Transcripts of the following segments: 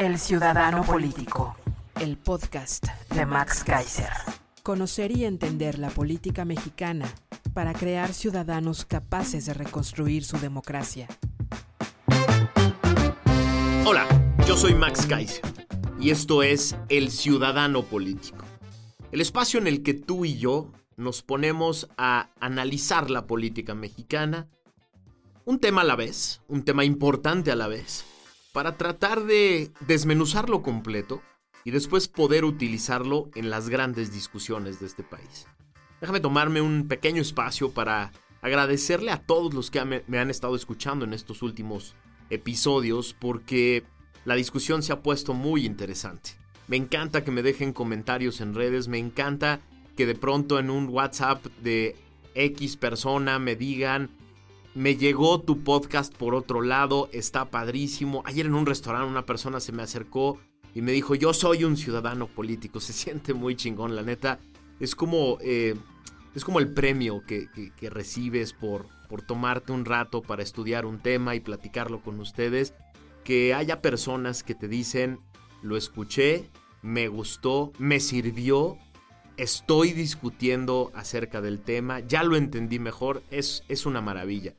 El Ciudadano Político. el podcast De Max Kaiser. Conocer y entender la política mexicana para crear ciudadanos capaces de reconstruir su democracia. Hola, yo soy Max Kaiser y esto es El Ciudadano Político, el espacio en el que tú y yo nos ponemos a analizar la política mexicana, un tema a la vez, un tema importante a la vez, para tratar de desmenuzarlo completo y después poder utilizarlo en las grandes discusiones de este país. Déjame tomarme un pequeño espacio para agradecerle a todos los que me, han estado escuchando en estos últimos episodios porque la discusión se ha puesto muy interesante. Me encanta que me dejen comentarios en redes, me encanta que de pronto en un WhatsApp de X persona me digan, me llegó tu podcast por otro lado, está padrísimo. Ayer en un restaurante una persona se me acercó y me dijo, yo soy un ciudadano político, se siente muy chingón, la neta. Es como, eh, es como el premio que, que- recibes por, por tomarte un rato para estudiar un tema y platicarlo con ustedes. Que haya personas que te dicen, lo escuché, me gustó, me sirvió, estoy discutiendo acerca del tema, ya lo entendí mejor, es, es una maravilla.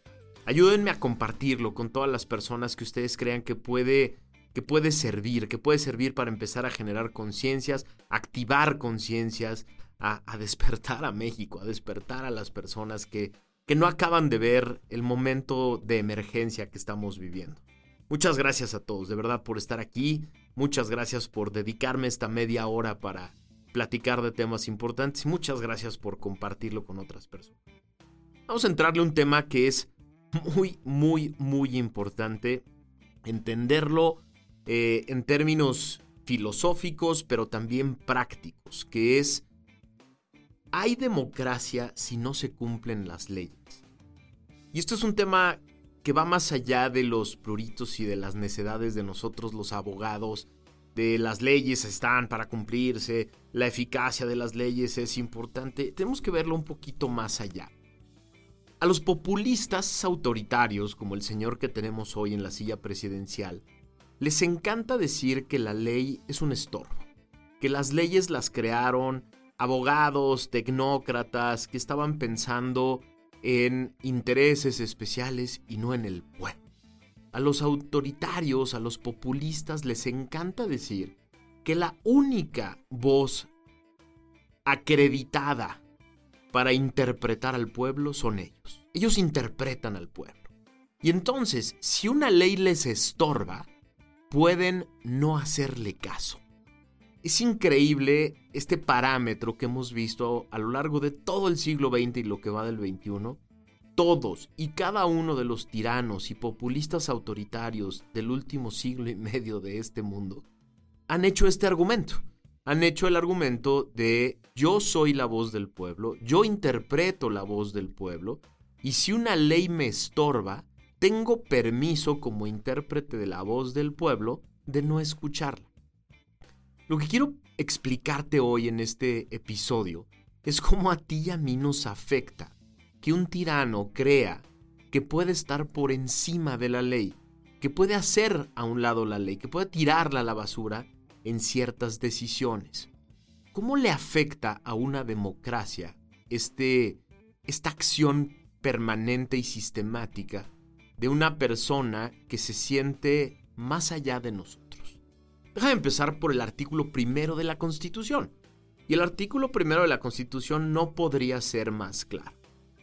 Ayúdenme a compartirlo con todas las personas que ustedes crean que puede, que puede servir, que puede servir para empezar a generar conciencias, activar conciencias, a, a despertar a México, a despertar a las personas que, que no acaban de ver el momento de emergencia que estamos viviendo. Muchas gracias a todos, de verdad, por estar aquí. Muchas gracias por dedicarme esta media hora para platicar de temas importantes muchas gracias por compartirlo con otras personas. Vamos a entrarle a un tema que es muy, muy, muy importante entenderlo eh, en términos filosóficos, pero también prácticos, que es, ¿hay democracia si no se cumplen las leyes? Y esto es un tema que va más allá de los pruritos y de las necedades de nosotros los abogados, de las leyes están para cumplirse, la eficacia de las leyes es importante, tenemos que verlo un poquito más allá. A los populistas autoritarios, como el señor que tenemos hoy en la silla presidencial, les encanta decir que la ley es un estorbo, que las leyes las crearon abogados, tecnócratas, que estaban pensando en intereses especiales y no en el pueblo. A los autoritarios, a los populistas les encanta decir que la única voz acreditada para interpretar al pueblo son ellos. Ellos interpretan al pueblo. Y entonces, si una ley les estorba, pueden no hacerle caso. Es increíble este parámetro que hemos visto a lo largo de todo el siglo XX y lo que va del XXI. Todos y cada uno de los tiranos y populistas autoritarios del último siglo y medio de este mundo han hecho este argumento. Han hecho el argumento de yo soy la voz del pueblo, yo interpreto la voz del pueblo, y si una ley me estorba, tengo permiso como intérprete de la voz del pueblo de no escucharla. Lo que quiero explicarte hoy en este episodio es cómo a ti y a mí nos afecta que un tirano crea que puede estar por encima de la ley, que puede hacer a un lado la ley, que puede tirarla a la basura en ciertas decisiones. ¿Cómo le afecta a una democracia este, esta acción permanente y sistemática de una persona que se siente más allá de nosotros? Déjame empezar por el artículo primero de la Constitución. Y el artículo primero de la Constitución no podría ser más claro.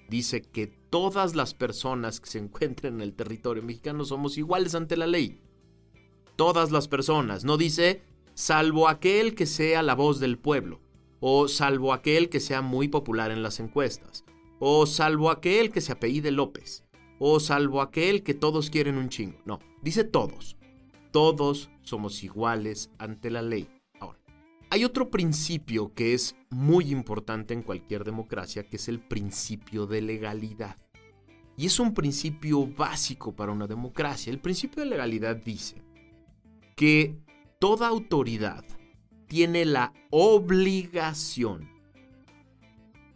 Dice que todas las personas que se encuentren en el territorio mexicano somos iguales ante la ley. Todas las personas. No dice salvo aquel que sea la voz del pueblo. O salvo aquel que sea muy popular en las encuestas. O salvo aquel que se apellide López. o salvo aquel que todos quieren un chingo. No, dice todos. Todos somos iguales ante la ley. Hay otro principio que es muy importante en cualquier democracia, que es el principio de legalidad. Y es un principio básico para una democracia. El principio de legalidad dice que toda autoridad tiene la obligación,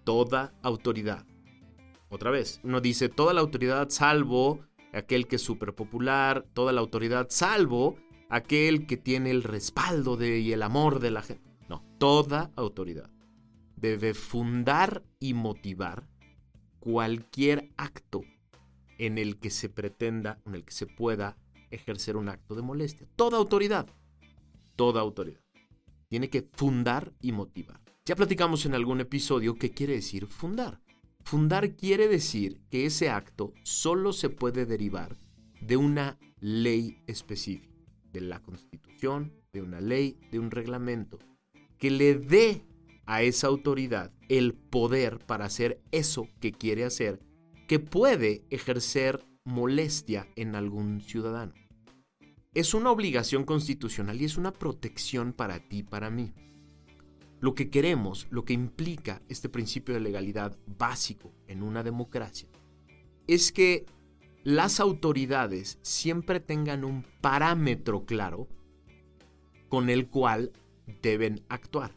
toda autoridad, otra vez, uno dice toda la autoridad salvo aquel que es súper popular, toda la autoridad salvo aquel que tiene el respaldo de, y el amor de la gente. No, toda autoridad debe fundar y motivar cualquier acto en el que se pretenda, en el que se pueda ejercer un acto de molestia. Toda autoridad, toda autoridad. Tiene que fundar y motivar. Ya platicamos en algún episodio qué quiere decir fundar. Fundar quiere decir que ese acto solo se puede derivar de una ley específica, de la constitución, de una ley, de un reglamento, que le dé a esa autoridad el poder para hacer eso que quiere hacer, que puede ejercer molestia en algún ciudadano. Es una obligación constitucional y es una protección para ti para mí. Lo que queremos, lo que implica este principio de legalidad básico en una democracia, es que las autoridades siempre tengan un parámetro claro con el cual deben actuar.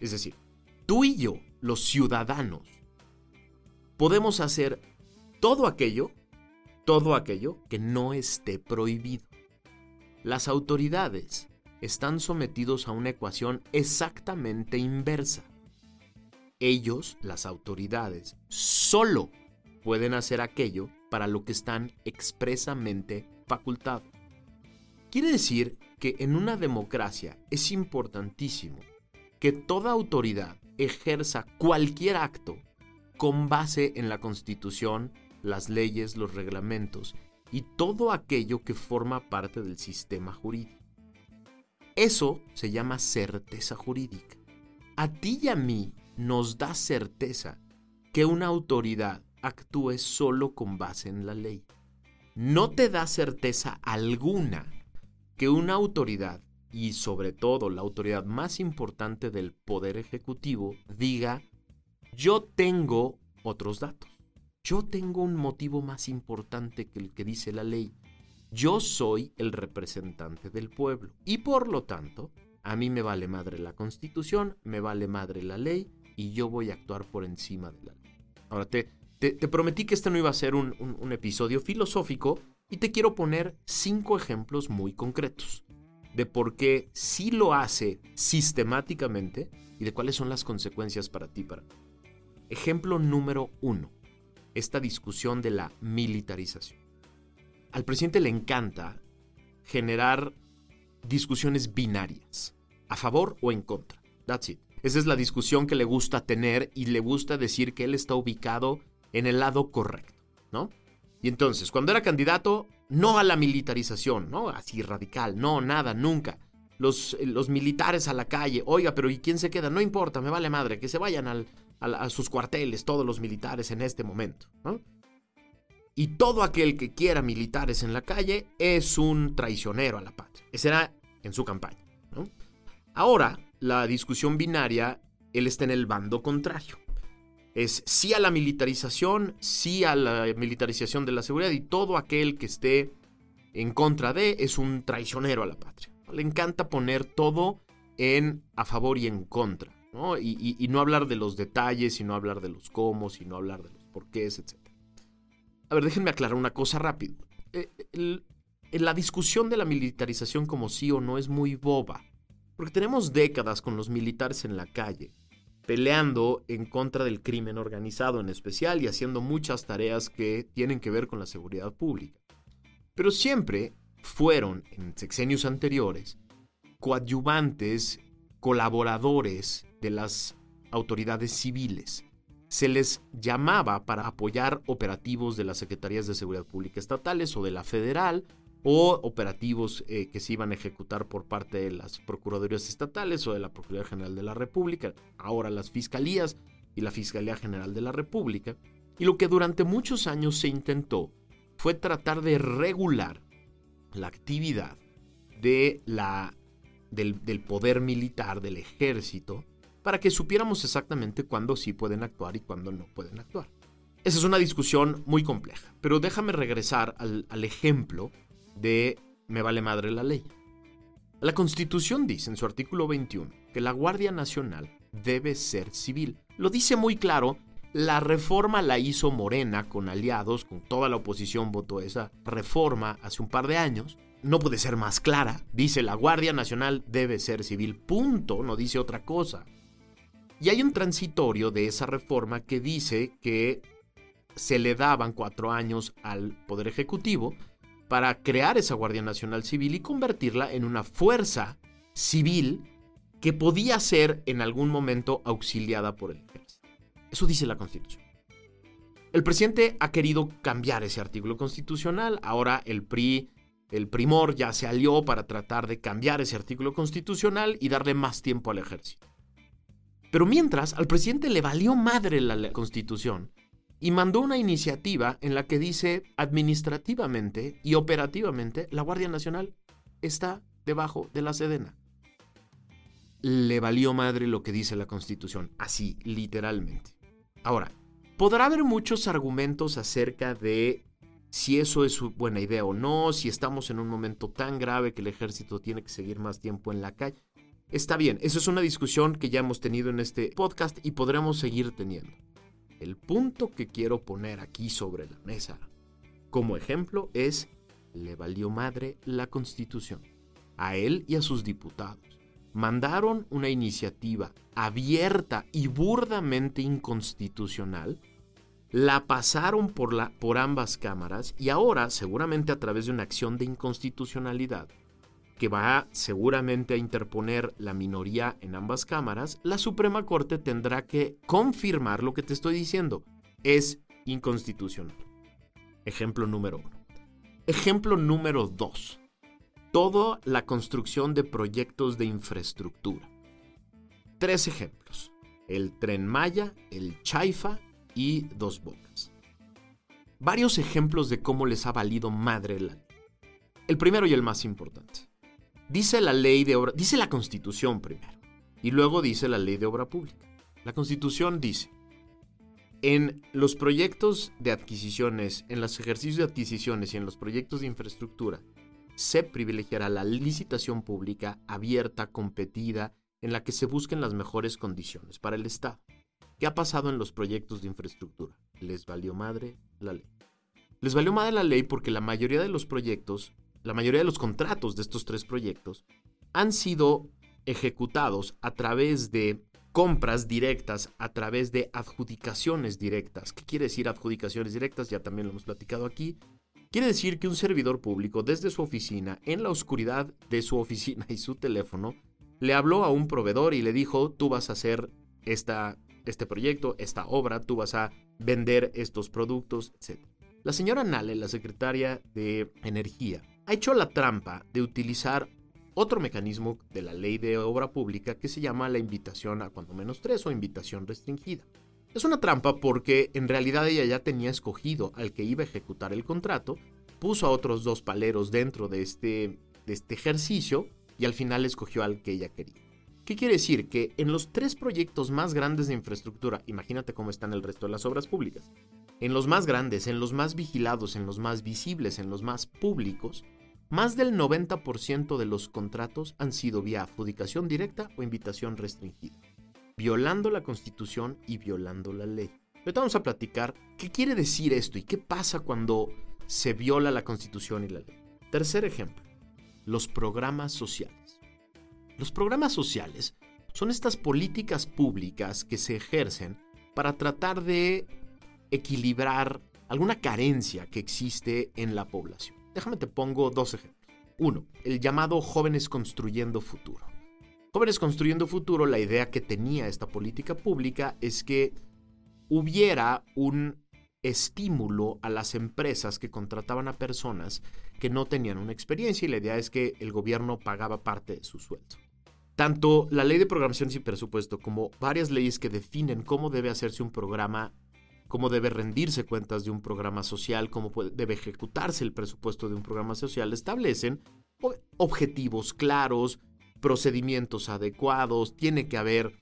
Es decir, tú y yo, los ciudadanos, podemos hacer todo aquello, todo aquello que no esté prohibido. Las autoridades están sometidos a una ecuación exactamente inversa. Ellos, las autoridades, solo pueden hacer aquello para lo que están expresamente facultados. Quiere decir que en una democracia es importantísimo que toda autoridad ejerza cualquier acto con base en la Constitución, las leyes, los reglamentos y todo aquello que forma parte del sistema jurídico. Eso se llama certeza jurídica. A ti y a mí nos da certeza que una autoridad actúe solo con base en la ley. No te da certeza alguna que una autoridad, y sobre todo la autoridad más importante del Poder Ejecutivo, diga, yo tengo otros datos. Yo tengo un motivo más importante que el que dice la ley. Yo soy el representante del pueblo y por lo tanto, a mí me vale madre la constitución, me vale madre la ley y yo voy a actuar por encima de la ley. Ahora, te, te, prometí que este no iba a ser un, episodio filosófico y te quiero poner cinco ejemplos muy concretos de por qué sí lo hace sistemáticamente y de cuáles son las consecuencias para ti. Para Ejemplo número uno, esta discusión de la militarización al presidente le encanta generar discusiones binarias, a favor o en contra. That's it. Esa es la discusión que le gusta tener y le gusta decir que él está ubicado en el lado correcto, ¿no? Y entonces, cuando era candidato, no a la militarización, ¿no? Así radical, no, nada, nunca. Los, eh, los militares a la calle, oiga, pero ¿y quién se queda? No importa, me vale madre, que se vayan al, a sus cuarteles todos los militares en este momento, ¿no? y todo aquel que quiera militares en la calle es un traicionero a la patria. Ese era en su campaña. Ahora, la discusión binaria, él está en el bando contrario. Es sí a la militarización, sí a la militarización de la seguridad y todo aquel que esté en contra de es un traicionero a la patria. Le encanta poner todo en a favor y en contra. Y, y no hablar de los detalles, sino hablar de los cómo, sino hablar de los porqués, etc. A ver, déjenme aclarar una cosa rápido. Eh, la discusión de la militarización como sí o no es muy boba. Porque tenemos décadas con los militares en la calle, peleando en contra del crimen organizado en especial y haciendo muchas tareas que tienen que ver con la seguridad pública. Pero siempre fueron, en sexenios anteriores, coadyuvantes, colaboradores de las autoridades civiles se les llamaba para apoyar operativos de las Secretarías de Seguridad Pública estatales o de la federal o operativos eh, que se iban a ejecutar por parte de las Procuradurías estatales o de la Procuraduría General de la República, ahora las Fiscalías y la Fiscalía General de la República. Y lo que durante muchos años se intentó fue tratar de regular la actividad de la, del, poder militar, del ejército, para que supiéramos exactamente cuándo sí pueden actuar y cuándo no pueden actuar. Esa es una discusión muy compleja, pero déjame regresar al ejemplo de me vale madre la ley. La Constitución dice en su artículo 21 que la Guardia Nacional debe ser civil. Lo dice muy claro, la reforma la hizo Morena con aliados, con toda la oposición votó esa reforma hace un par de años. No puede ser más clara. Dice la Guardia Nacional debe ser civil. Punto, no dice otra cosa. Y hay un transitorio de esa reforma que dice que se le daban cuatro años al Poder Ejecutivo para crear esa Guardia Nacional Civil y convertirla en una fuerza civil que podía ser en algún momento auxiliada por el ejército. Eso dice la Constitución. El presidente ha querido cambiar ese artículo constitucional. Ahora el PRI, el primor, ya se alió para tratar de cambiar ese artículo constitucional y darle más tiempo al ejército. Pero mientras, al presidente le valió madre la Constitución y mandó una iniciativa en la que dice administrativamente y operativamente la Guardia Nacional está debajo de la Sedena. Le valió madre lo que dice la Constitución, así, literalmente. Ahora, podrá haber muchos argumentos acerca de si eso es buena idea o no, si estamos en un momento tan grave que el ejército tiene que seguir más tiempo en la calle. Está bien, eso es una discusión que ya hemos tenido en este podcast y podremos seguir teniendo. El punto que quiero poner aquí sobre la mesa como ejemplo es, le valió madre la constitución. A él y a sus diputados. Mandaron una iniciativa abierta y burdamente inconstitucional, la pasaron por, la, por ambas cámaras y ahora, seguramente a través de una acción de inconstitucionalidad, que va seguramente a interponer la minoría en ambas cámaras, la Suprema Corte tendrá que confirmar lo que te estoy diciendo. Es inconstitucional. Ejemplo número uno. Ejemplo número dos. Toda la construcción de proyectos de infraestructura. Tres ejemplos. El tren Maya, el Chaifa y Dos Bocas. Varios ejemplos de cómo les ha valido madre la El primero y el más importante. Dice la ley de obra, dice la Constitución primero, y luego dice la ley de obra pública. La Constitución dice, en los proyectos de adquisiciones, en los ejercicios de adquisiciones y en los proyectos de infraestructura, se privilegiará la licitación pública abierta, competida, en la que se busquen las mejores condiciones para el Estado. ¿Qué ha pasado en los proyectos de infraestructura? Les valió madre la ley. Les valió madre la ley porque la mayoría de los proyectos la mayoría de los contratos de estos tres proyectos han sido ejecutados a través de compras directas, a través de adjudicaciones directas. ¿Qué quiere decir adjudicaciones directas? Ya también lo hemos platicado aquí. Quiere decir que un servidor público desde su oficina, en la oscuridad de su oficina y su teléfono, le habló a un proveedor y le dijo, tú vas a hacer esta, este proyecto, esta obra, tú vas a vender estos productos, etc. La señora Nale, la secretaria de Energía, ha hecho la trampa de utilizar otro mecanismo de la ley de obra pública que se llama la invitación a cuando menos tres o invitación restringida. Es una trampa porque en realidad ella ya tenía escogido al que iba a ejecutar el contrato, puso a otros dos paleros dentro de este, de este ejercicio y al final escogió al que ella quería. ¿Qué quiere decir? Que en los tres proyectos más grandes de infraestructura, imagínate cómo están el resto de las obras públicas, en los más grandes, en los más vigilados, en los más visibles, en los más públicos, más del 90% de los contratos han sido vía adjudicación directa o invitación restringida, violando la Constitución y violando la ley. Ahorita vamos a platicar qué quiere decir esto y qué pasa cuando se viola la Constitución y la ley. Tercer ejemplo, los programas sociales. Los programas sociales son estas políticas públicas que se ejercen para tratar de equilibrar alguna carencia que existe en la población. Déjame te pongo dos ejemplos. Uno, el llamado Jóvenes Construyendo Futuro. Jóvenes Construyendo Futuro, la idea que tenía esta política pública es que hubiera un estímulo a las empresas que contrataban a personas que no tenían una experiencia y la idea es que el gobierno pagaba parte de su sueldo. Tanto la ley de programación y presupuesto como varias leyes que definen cómo debe hacerse un programa cómo debe rendirse cuentas de un programa social, cómo debe ejecutarse el presupuesto de un programa social, establecen objetivos claros, procedimientos adecuados, tiene que haber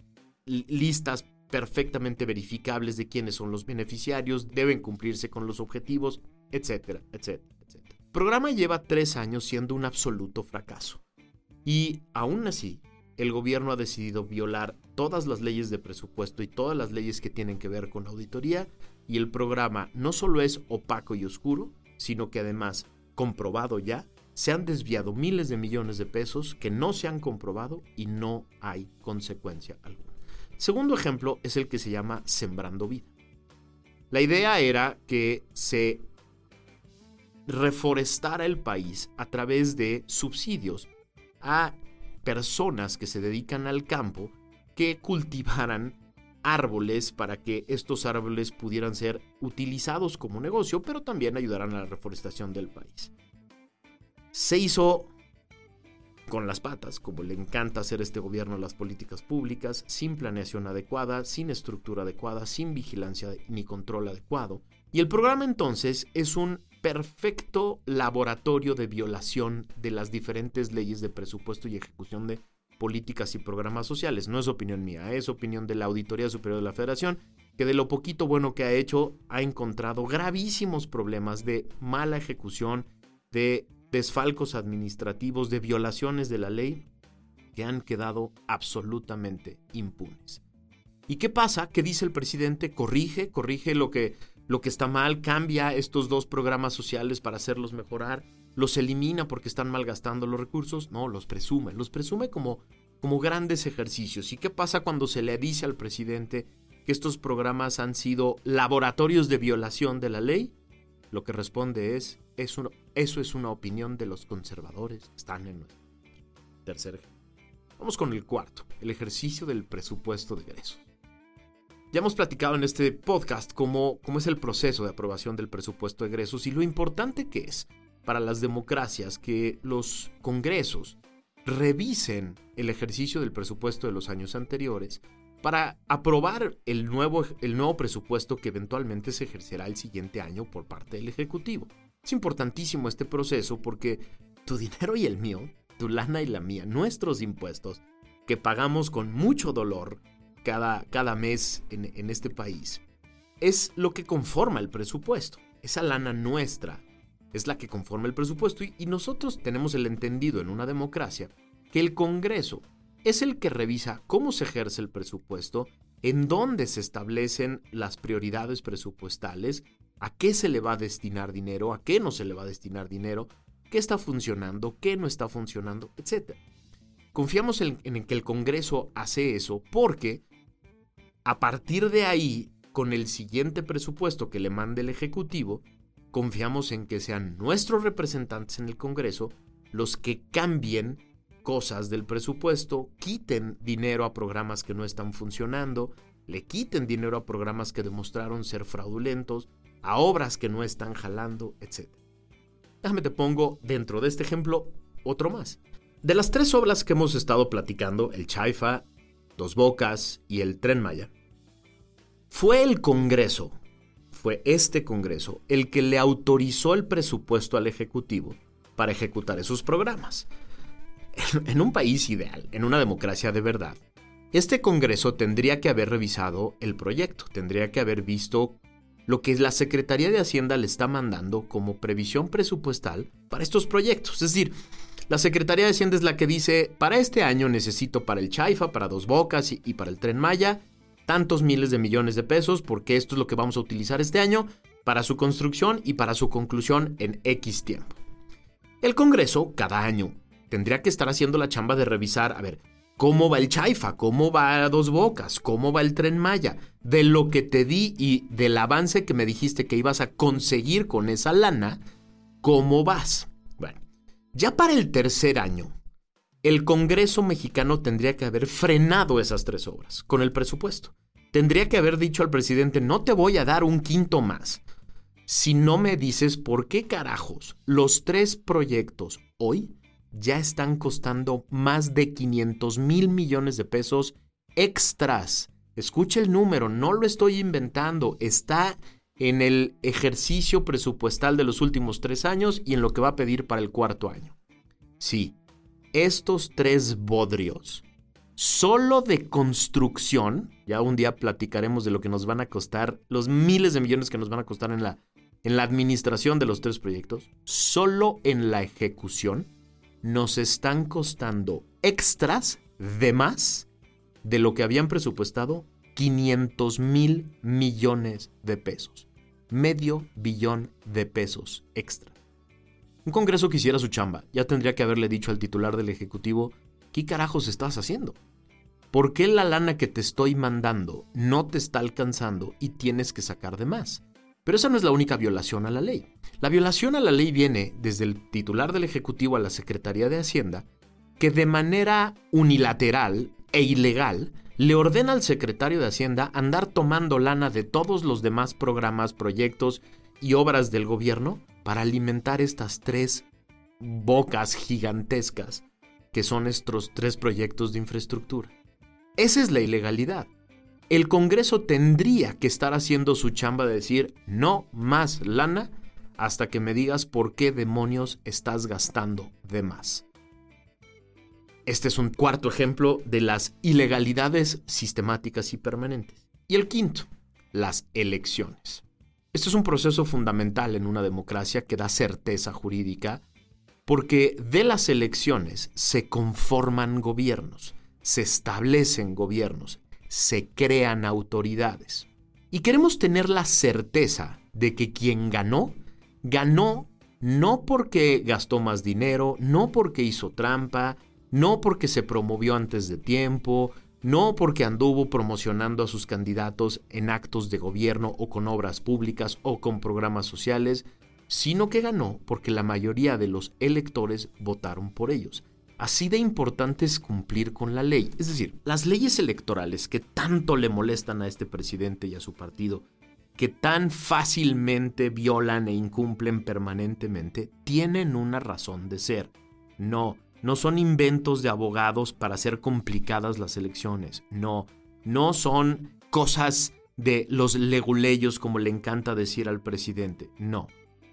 listas perfectamente verificables de quiénes son los beneficiarios, deben cumplirse con los objetivos, etcétera, etcétera, etcétera. El programa lleva tres años siendo un absoluto fracaso. Y aún así, el gobierno ha decidido violar todas las leyes de presupuesto y todas las leyes que tienen que ver con auditoría y el programa no solo es opaco y oscuro, sino que además, comprobado ya, se han desviado miles de millones de pesos que no se han comprobado y no hay consecuencia alguna. Segundo ejemplo es el que se llama Sembrando Vida. La idea era que se reforestara el país a través de subsidios a personas que se dedican al campo que cultivaran árboles para que estos árboles pudieran ser utilizados como negocio, pero también ayudaran a la reforestación del país. Se hizo con las patas, como le encanta hacer este gobierno las políticas públicas, sin planeación adecuada, sin estructura adecuada, sin vigilancia ni control adecuado. Y el programa entonces es un perfecto laboratorio de violación de las diferentes leyes de presupuesto y ejecución de políticas y programas sociales. No es opinión mía, es opinión de la Auditoría Superior de la Federación, que de lo poquito bueno que ha hecho ha encontrado gravísimos problemas de mala ejecución, de desfalcos administrativos, de violaciones de la ley que han quedado absolutamente impunes. ¿Y qué pasa? ¿Qué dice el presidente? Corrige, corrige lo que lo que está mal, cambia estos dos programas sociales para hacerlos mejorar, los elimina porque están malgastando los recursos, no, los presume, los presume como, como grandes ejercicios. ¿Y qué pasa cuando se le dice al presidente que estos programas han sido laboratorios de violación de la ley? Lo que responde es, eso es una opinión de los conservadores, están en tercer Vamos con el cuarto, el ejercicio del presupuesto de egresos. Ya hemos platicado en este podcast cómo, cómo es el proceso de aprobación del presupuesto de egresos y lo importante que es para las democracias que los congresos revisen el ejercicio del presupuesto de los años anteriores para aprobar el nuevo, el nuevo presupuesto que eventualmente se ejercerá el siguiente año por parte del Ejecutivo. Es importantísimo este proceso porque tu dinero y el mío, tu lana y la mía, nuestros impuestos, que pagamos con mucho dolor, cada, cada mes en, este país, es lo que conforma el presupuesto. Esa lana nuestra es la que conforma el presupuesto y, nosotros tenemos el entendido en una democracia que el Congreso es el que revisa cómo se ejerce el presupuesto, en dónde se establecen las prioridades presupuestales, a qué se le va a destinar dinero, a qué no se le va a destinar dinero, qué está funcionando, qué no está funcionando, etc. Confiamos en, en que el Congreso hace eso porque a partir de ahí, con el siguiente presupuesto que le mande el Ejecutivo, confiamos en que sean nuestros representantes en el Congreso los que cambien cosas del presupuesto, quiten dinero a programas que no están funcionando, le quiten dinero a programas que demostraron ser fraudulentos, a obras que no están jalando, etc. Déjame te pongo dentro de este ejemplo otro más. De las tres obras que hemos estado platicando, el Chaifa, Dos Bocas y el Tren Maya. Fue el Congreso, fue este Congreso, el que le autorizó el presupuesto al Ejecutivo para ejecutar esos programas. En, un país ideal, en una democracia de verdad, este Congreso tendría que haber revisado el proyecto, tendría que haber visto lo que la Secretaría de Hacienda le está mandando como previsión presupuestal para estos proyectos. Es decir, la Secretaría de Hacienda es la que dice, para este año necesito para el Chaifa, para Dos Bocas y, para el Tren Maya, tantos miles de millones de pesos, porque esto es lo que vamos a utilizar este año para su construcción y para su conclusión en X tiempo. El Congreso, cada año, tendría que estar haciendo la chamba de revisar, a ver, cómo va el Chaifa, cómo va Dos Bocas, cómo va el Tren Maya, de lo que te di y del avance que me dijiste que ibas a conseguir con esa lana, cómo vas. Ya para el tercer año, el Congreso mexicano tendría que haber frenado esas tres obras con el presupuesto. Tendría que haber dicho al presidente, no te voy a dar un quinto más. Si no me dices por qué carajos los tres proyectos hoy ya están costando más de 500 mil millones de pesos extras Escuche el número, no lo estoy inventando, está en el ejercicio presupuestal de los últimos tres años y en lo que va a pedir para el cuarto año. Sí, estos tres bodrios, solo de construcción, ya un día platicaremos de lo que nos van a costar, los miles de millones que nos van a costar en la, en la administración de los tres proyectos, solo en la ejecución, nos están costando extras de más de lo que habían presupuestado 500 mil millones de pesos. Medio billón de pesos extra. Un Congreso que hiciera su chamba ya tendría que haberle dicho al titular del Ejecutivo, ¿qué carajos estás haciendo? ¿Por qué la lana que te estoy mandando no te está alcanzando y tienes que sacar de más? Pero esa no es la única violación a la ley. La violación a la ley viene desde el titular del Ejecutivo a la Secretaría de Hacienda, que de manera unilateral e ilegal le ordena al secretario de Hacienda andar tomando lana de todos los demás programas, proyectos y obras del gobierno para alimentar estas tres bocas gigantescas que son estos tres proyectos de infraestructura. Esa es la ilegalidad. El Congreso tendría que estar haciendo su chamba de decir no más lana hasta que me digas por qué demonios estás gastando de más. Este es un cuarto ejemplo de las ilegalidades sistemáticas y permanentes. Y el quinto, las elecciones. Este es un proceso fundamental en una democracia que da certeza jurídica porque de las elecciones se conforman gobiernos, se establecen gobiernos, se crean autoridades. Y queremos tener la certeza de que quien ganó, ganó no porque gastó más dinero, no porque hizo trampa, no porque se promovió antes de tiempo, no porque anduvo promocionando a sus candidatos en actos de gobierno o con obras públicas o con programas sociales, sino que ganó porque la mayoría de los electores votaron por ellos. Así de importante es cumplir con la ley. Es decir, las leyes electorales que tanto le molestan a este presidente y a su partido, que tan fácilmente violan e incumplen permanentemente, tienen una razón de ser. No, no son inventos de abogados para hacer complicadas las elecciones. No, no son cosas de los leguleyos como le encanta decir al presidente. No,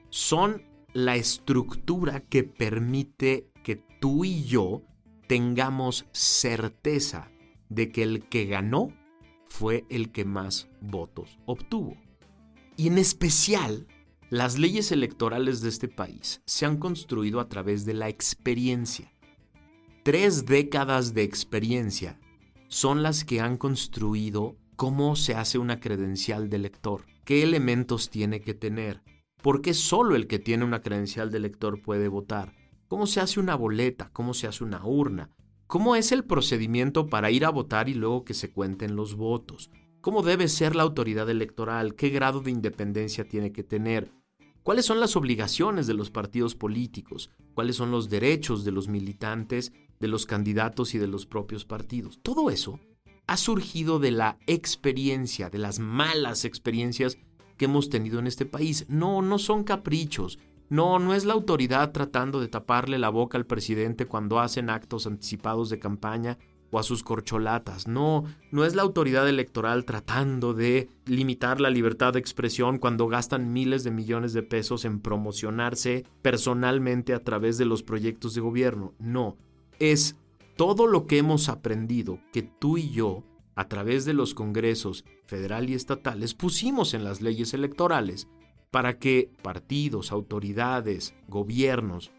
son la estructura que permite que tú y yo tengamos certeza de que el que ganó fue el que más votos obtuvo. Y en especial, las leyes electorales de este país se han construido a través de la experiencia tres décadas de experiencia son las que han construido cómo se hace una credencial de lector, qué elementos tiene que tener, por qué solo el que tiene una credencial de lector puede votar, cómo se hace una boleta, cómo se hace una urna, cómo es el procedimiento para ir a votar y luego que se cuenten los votos, cómo debe ser la autoridad electoral, qué grado de independencia tiene que tener, cuáles son las obligaciones de los partidos políticos, cuáles son los derechos de los militantes de los candidatos y de los propios partidos. Todo eso ha surgido de la experiencia, de las malas experiencias que hemos tenido en este país. No, no son caprichos. No, no es la autoridad tratando de taparle la boca al presidente cuando hacen actos anticipados de campaña o a sus corcholatas. No, no es la autoridad electoral tratando de limitar la libertad de expresión cuando gastan miles de millones de pesos en promocionarse personalmente a través de los proyectos de gobierno. No, es todo lo que hemos aprendido que tú y yo, a través de los congresos federal y estatales, pusimos en las leyes electorales para que partidos, autoridades, gobiernos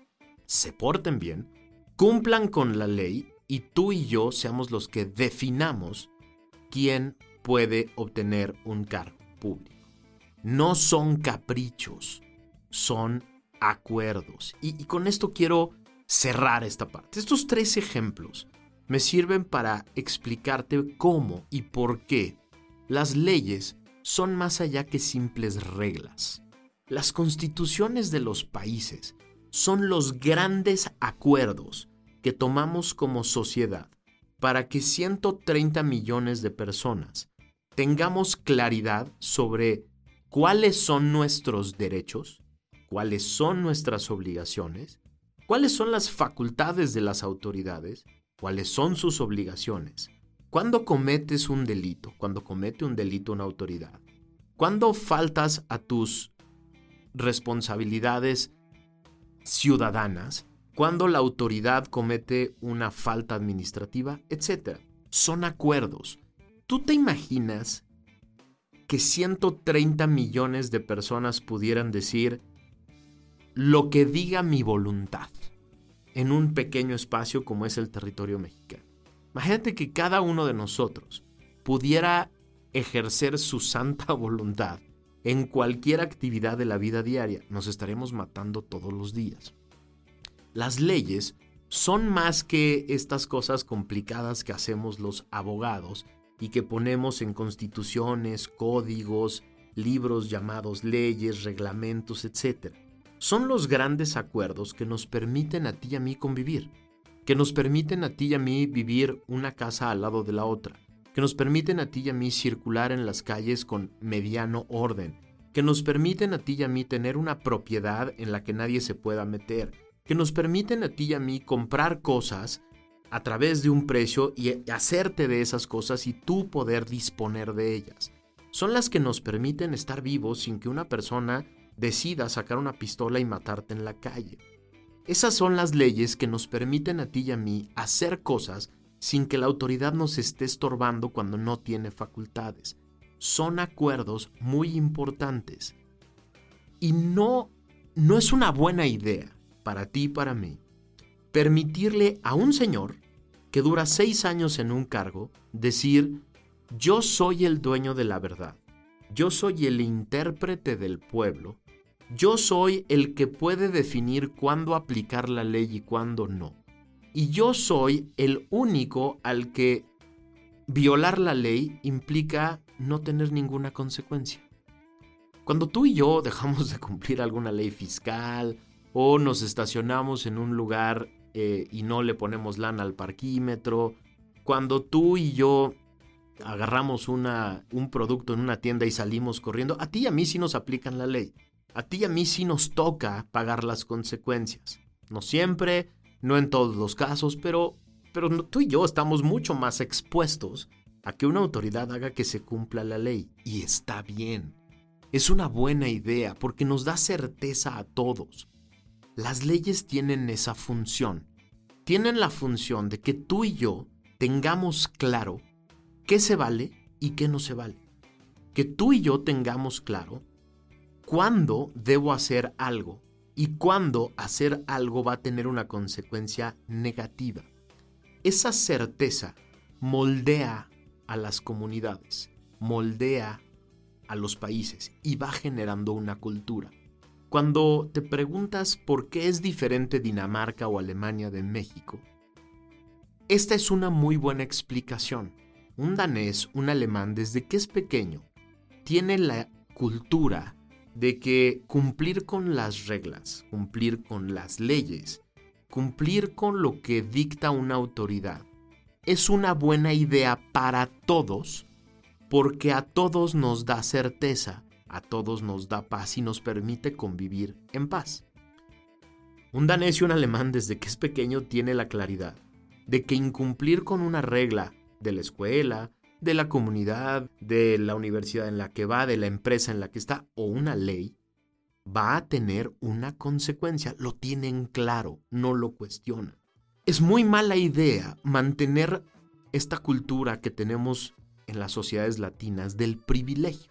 se porten bien, cumplan con la ley y tú y yo seamos los que definamos quién puede obtener un cargo público. No son caprichos, son acuerdos. Y, y con esto quiero cerrar esta parte. Estos tres ejemplos me sirven para explicarte cómo y por qué las leyes son más allá que simples reglas. Las constituciones de los países son los grandes acuerdos que tomamos como sociedad para que 130 millones de personas tengamos claridad sobre cuáles son nuestros derechos, cuáles son nuestras obligaciones cuáles son las facultades de las autoridades, cuáles son sus obligaciones, cuando cometes un delito, cuando comete un delito una autoridad, cuando faltas a tus responsabilidades ciudadanas, cuando la autoridad comete una falta administrativa, etc. Son acuerdos. ¿Tú te imaginas que 130 millones de personas pudieran decir lo que diga mi voluntad en un pequeño espacio como es el territorio mexicano? Imagínate que cada uno de nosotros pudiera ejercer su santa voluntad en cualquier actividad de la vida diaria. Nos estaremos matando todos los días. Las leyes son más que estas cosas complicadas que hacemos los abogados y que ponemos en constituciones, códigos, libros llamados leyes, reglamentos, etc. Son los grandes acuerdos que nos permiten a ti y a mí convivir que nos permiten a ti y a mí vivir una casa al lado de la otra, que nos permiten a ti y a mí circular en las calles con mediano orden, que nos permiten a ti y a mí tener una propiedad en la que nadie se pueda meter, que nos permiten a ti y a mí comprar cosas a través de un precio y hacerte de esas cosas y tú poder disponer de ellas. Son las que nos permiten estar vivos sin que una persona decida sacar una pistola y matarte en la calle. Esas son las leyes que nos permiten a ti y a mí hacer cosas sin que la autoridad nos esté estorbando cuando no tiene facultades. Son acuerdos muy importantes. Y no, no es una buena idea para ti y para mí permitirle a un señor que dura seis años en un cargo decir, yo soy el dueño de la verdad, yo soy el intérprete del pueblo yo soy el que puede definir cuándo aplicar la ley y cuándo no. Y yo soy el único al que violar la ley implica no tener ninguna consecuencia. Cuando tú y yo dejamos de cumplir alguna ley fiscal o nos estacionamos en un lugar eh, y no le ponemos lana al parquímetro, cuando tú y yo agarramos un producto en una tienda y salimos corriendo, a ti y a mí sí nos aplican la ley a ti y a mí sí nos toca pagar las consecuencias. No siempre, no en todos los casos, pero, pero tú y yo estamos mucho más expuestos a que una autoridad haga que se cumpla la ley. Y está bien. Es una buena idea porque nos da certeza a todos. Las leyes tienen esa función. Tienen la función de que tú y yo tengamos claro qué se vale y qué no se vale. Que tú y yo tengamos claro cuándo debo hacer algo y cuándo hacer algo va a tener una consecuencia negativa. Esa certeza moldea a las comunidades, moldea a los países y va generando una cultura. Cuando te preguntas por qué es diferente Dinamarca o Alemania de México, esta es una muy buena explicación. Un danés, un alemán, desde que es pequeño, tiene la cultura de que cumplir con las reglas, cumplir con las leyes, cumplir con lo que dicta una autoridad, es una buena idea para todos porque a todos nos da certeza, a todos nos da paz y nos permite convivir en paz. Un danés y un alemán desde que es pequeño tiene la claridad de que incumplir con una regla de la escuela, de la comunidad, de la universidad en la que va, de la empresa en la que está, o una ley, va a tener una consecuencia. Lo tienen claro, no lo cuestionan. Es muy mala idea mantener esta cultura que tenemos en las sociedades latinas del privilegio.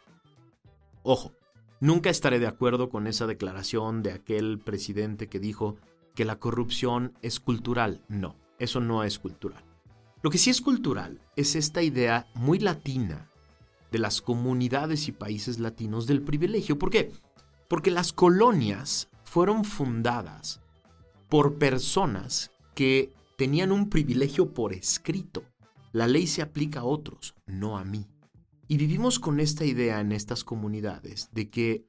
Ojo, nunca estaré de acuerdo con esa declaración de aquel presidente que dijo que la corrupción es cultural. No, eso no es cultural. Lo que sí es cultural es esta idea muy latina de las comunidades y países latinos del privilegio. ¿Por qué? Porque las colonias fueron fundadas por personas que tenían un privilegio por escrito. La ley se aplica a otros, no a mí. Y vivimos con esta idea en estas comunidades de que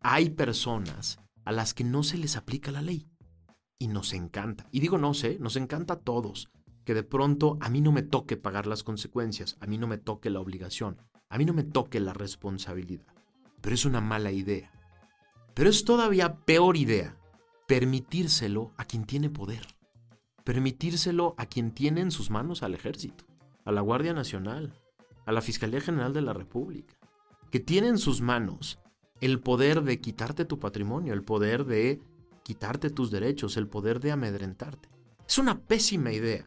hay personas a las que no se les aplica la ley. Y nos encanta. Y digo no sé, nos encanta a todos que de pronto a mí no me toque pagar las consecuencias, a mí no me toque la obligación, a mí no me toque la responsabilidad. Pero es una mala idea. Pero es todavía peor idea permitírselo a quien tiene poder, permitírselo a quien tiene en sus manos al ejército, a la Guardia Nacional, a la Fiscalía General de la República, que tiene en sus manos el poder de quitarte tu patrimonio, el poder de quitarte tus derechos, el poder de amedrentarte. Es una pésima idea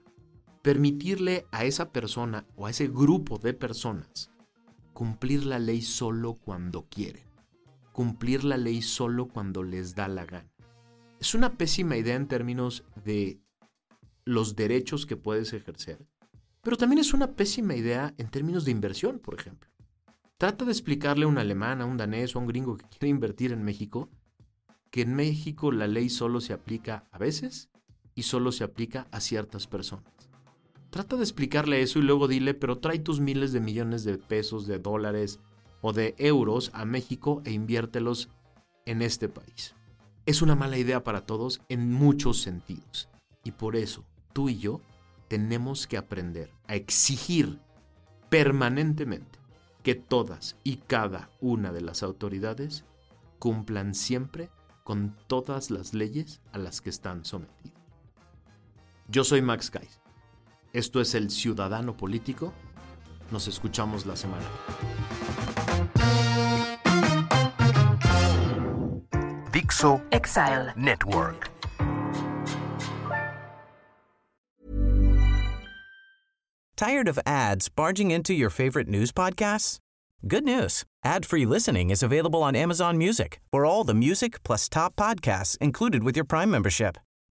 permitirle a esa persona o a ese grupo de personas cumplir la ley solo cuando quieren, cumplir la ley solo cuando les da la gana. Es una pésima idea en términos de los derechos que puedes ejercer, pero también es una pésima idea en términos de inversión, por ejemplo. Trata de explicarle a un alemán, a un danés o a un gringo que quiere invertir en México que en México la ley solo se aplica a veces y solo se aplica a ciertas personas. Trata de explicarle eso y luego dile, pero trae tus miles de millones de pesos, de dólares o de euros a México e inviértelos en este país. Es una mala idea para todos en muchos sentidos. Y por eso, tú y yo tenemos que aprender a exigir permanentemente que todas y cada una de las autoridades cumplan siempre con todas las leyes a las que están sometidos. Yo soy Max Kais. Esto es El Ciudadano Político. Nos escuchamos la semana. Dixo Exile. Network. Tired of ads barging into your favorite news podcasts? Good news. Ad-free listening is available on Amazon Music for all the music plus top podcasts included with your Prime membership.